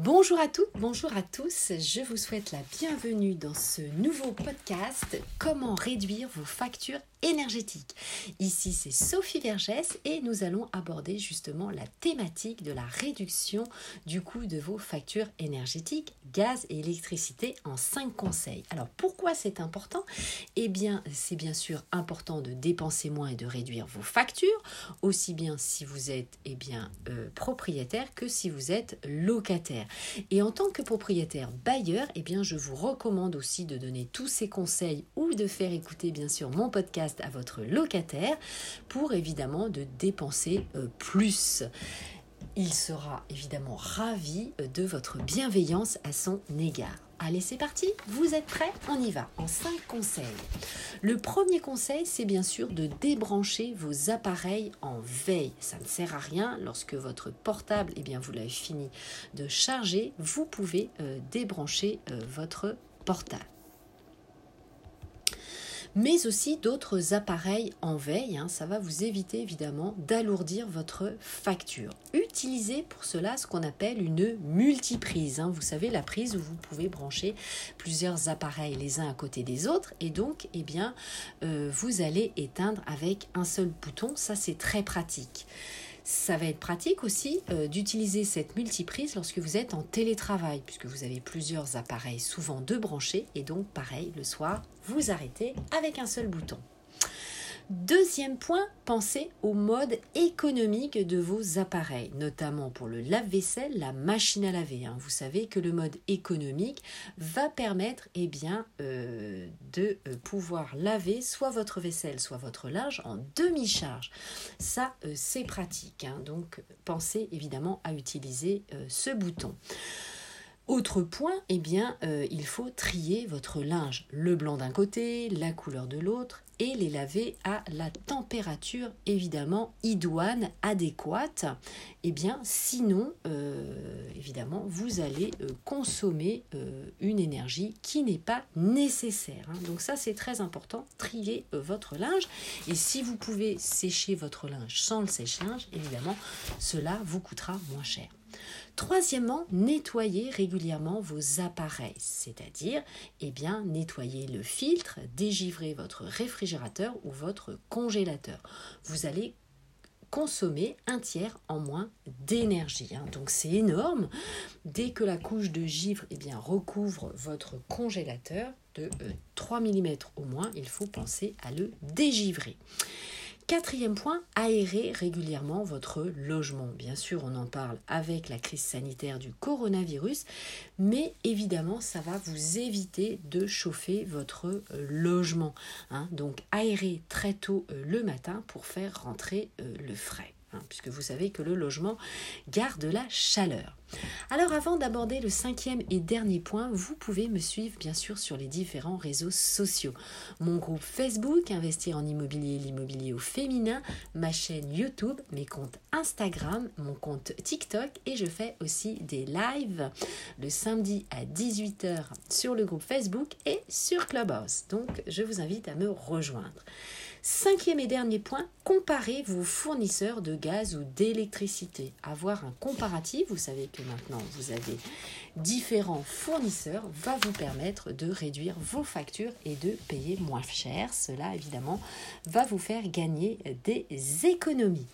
Bonjour à toutes, bonjour à tous. Je vous souhaite la bienvenue dans ce nouveau podcast Comment réduire vos factures énergétiques. Ici, c'est Sophie Vergès et nous allons aborder justement la thématique de la réduction du coût de vos factures énergétiques, gaz et électricité en 5 conseils. Alors, pourquoi c'est important? Eh bien, c'est bien sûr important de dépenser moins et de réduire vos factures, aussi bien si vous êtes eh bien, euh, propriétaire que si vous êtes locataire. Et en tant que propriétaire bailleur, eh bien, je vous recommande aussi de donner tous ces conseils ou de faire écouter bien sûr mon podcast à votre locataire pour évidemment de dépenser euh, plus. Il sera évidemment ravi euh, de votre bienveillance à son égard. Allez, c'est parti, vous êtes prêts On y va, en 5 conseils. Le premier conseil, c'est bien sûr de débrancher vos appareils en veille. Ça ne sert à rien lorsque votre portable, eh bien, vous l'avez fini de charger, vous pouvez euh, débrancher euh, votre portable mais aussi d'autres appareils en veille. Hein. ça va vous éviter évidemment d'alourdir votre facture. Utilisez pour cela ce qu'on appelle une multiprise. Hein. vous savez, la prise où vous pouvez brancher plusieurs appareils les uns à côté des autres et donc, eh bien, euh, vous allez éteindre avec un seul bouton. Ça, c'est très pratique. Ça va être pratique aussi euh, d'utiliser cette multiprise lorsque vous êtes en télétravail, puisque vous avez plusieurs appareils, souvent deux branchés, et donc pareil, le soir, vous arrêtez avec un seul bouton. Deuxième point, pensez au mode économique de vos appareils, notamment pour le lave-vaisselle, la machine à laver. Hein. Vous savez que le mode économique va permettre eh bien, euh, de euh, pouvoir laver soit votre vaisselle, soit votre linge en demi-charge. Ça, euh, c'est pratique. Hein. Donc, pensez évidemment à utiliser ce bouton. Autre point, eh bien, il faut trier votre linge. Le blanc d'un côté, la couleur de l'autre, et les laver à la température évidemment idoine, adéquate. Eh bien sinon, euh, évidemment, vous allez euh, consommer euh, une énergie qui n'est pas nécessaire. Hein. Donc ça c'est très important, trier votre linge. Et si vous pouvez sécher votre linge sans le sèche-linge, évidemment, cela vous coûtera moins cher. Troisièmement, nettoyez régulièrement vos appareils, c'est-à-dire eh bien, nettoyer le filtre, dégivrer votre réfrigérateur ou votre congélateur. Vous allez consommer un tiers en moins d'énergie. Hein. Donc c'est énorme. Dès que la couche de givre eh recouvre votre congélateur de 3 euh, mm au moins, il faut penser à le dégivrer. Quatrième point, aérer régulièrement votre logement. Bien sûr, on en parle avec la crise sanitaire du coronavirus, mais évidemment, ça va vous éviter de chauffer votre euh, logement. Hein. Donc, aérer très tôt euh, le matin pour faire rentrer euh, le frais. Hein, puisque vous savez que le logement garde la chaleur. Alors avant d'aborder le cinquième et dernier point, vous pouvez me suivre bien sûr sur les différents réseaux sociaux. Mon groupe Facebook, Investir en immobilier, l'immobilier au féminin, ma chaîne YouTube, mes comptes Instagram, mon compte TikTok et je fais aussi des lives le samedi à 18h sur le groupe Facebook et sur Clubhouse. Donc je vous invite à me rejoindre. Cinquième et dernier point, comparez vos fournisseurs de gaz ou d'électricité. Avoir un comparatif, vous savez maintenant vous avez différents fournisseurs, va vous permettre de réduire vos factures et de payer moins cher. Cela évidemment va vous faire gagner des économies.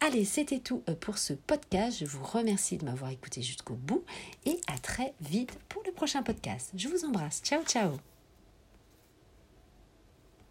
Allez, c'était tout pour ce podcast. Je vous remercie de m'avoir écouté jusqu'au bout et à très vite pour le prochain podcast. Je vous embrasse. Ciao, ciao.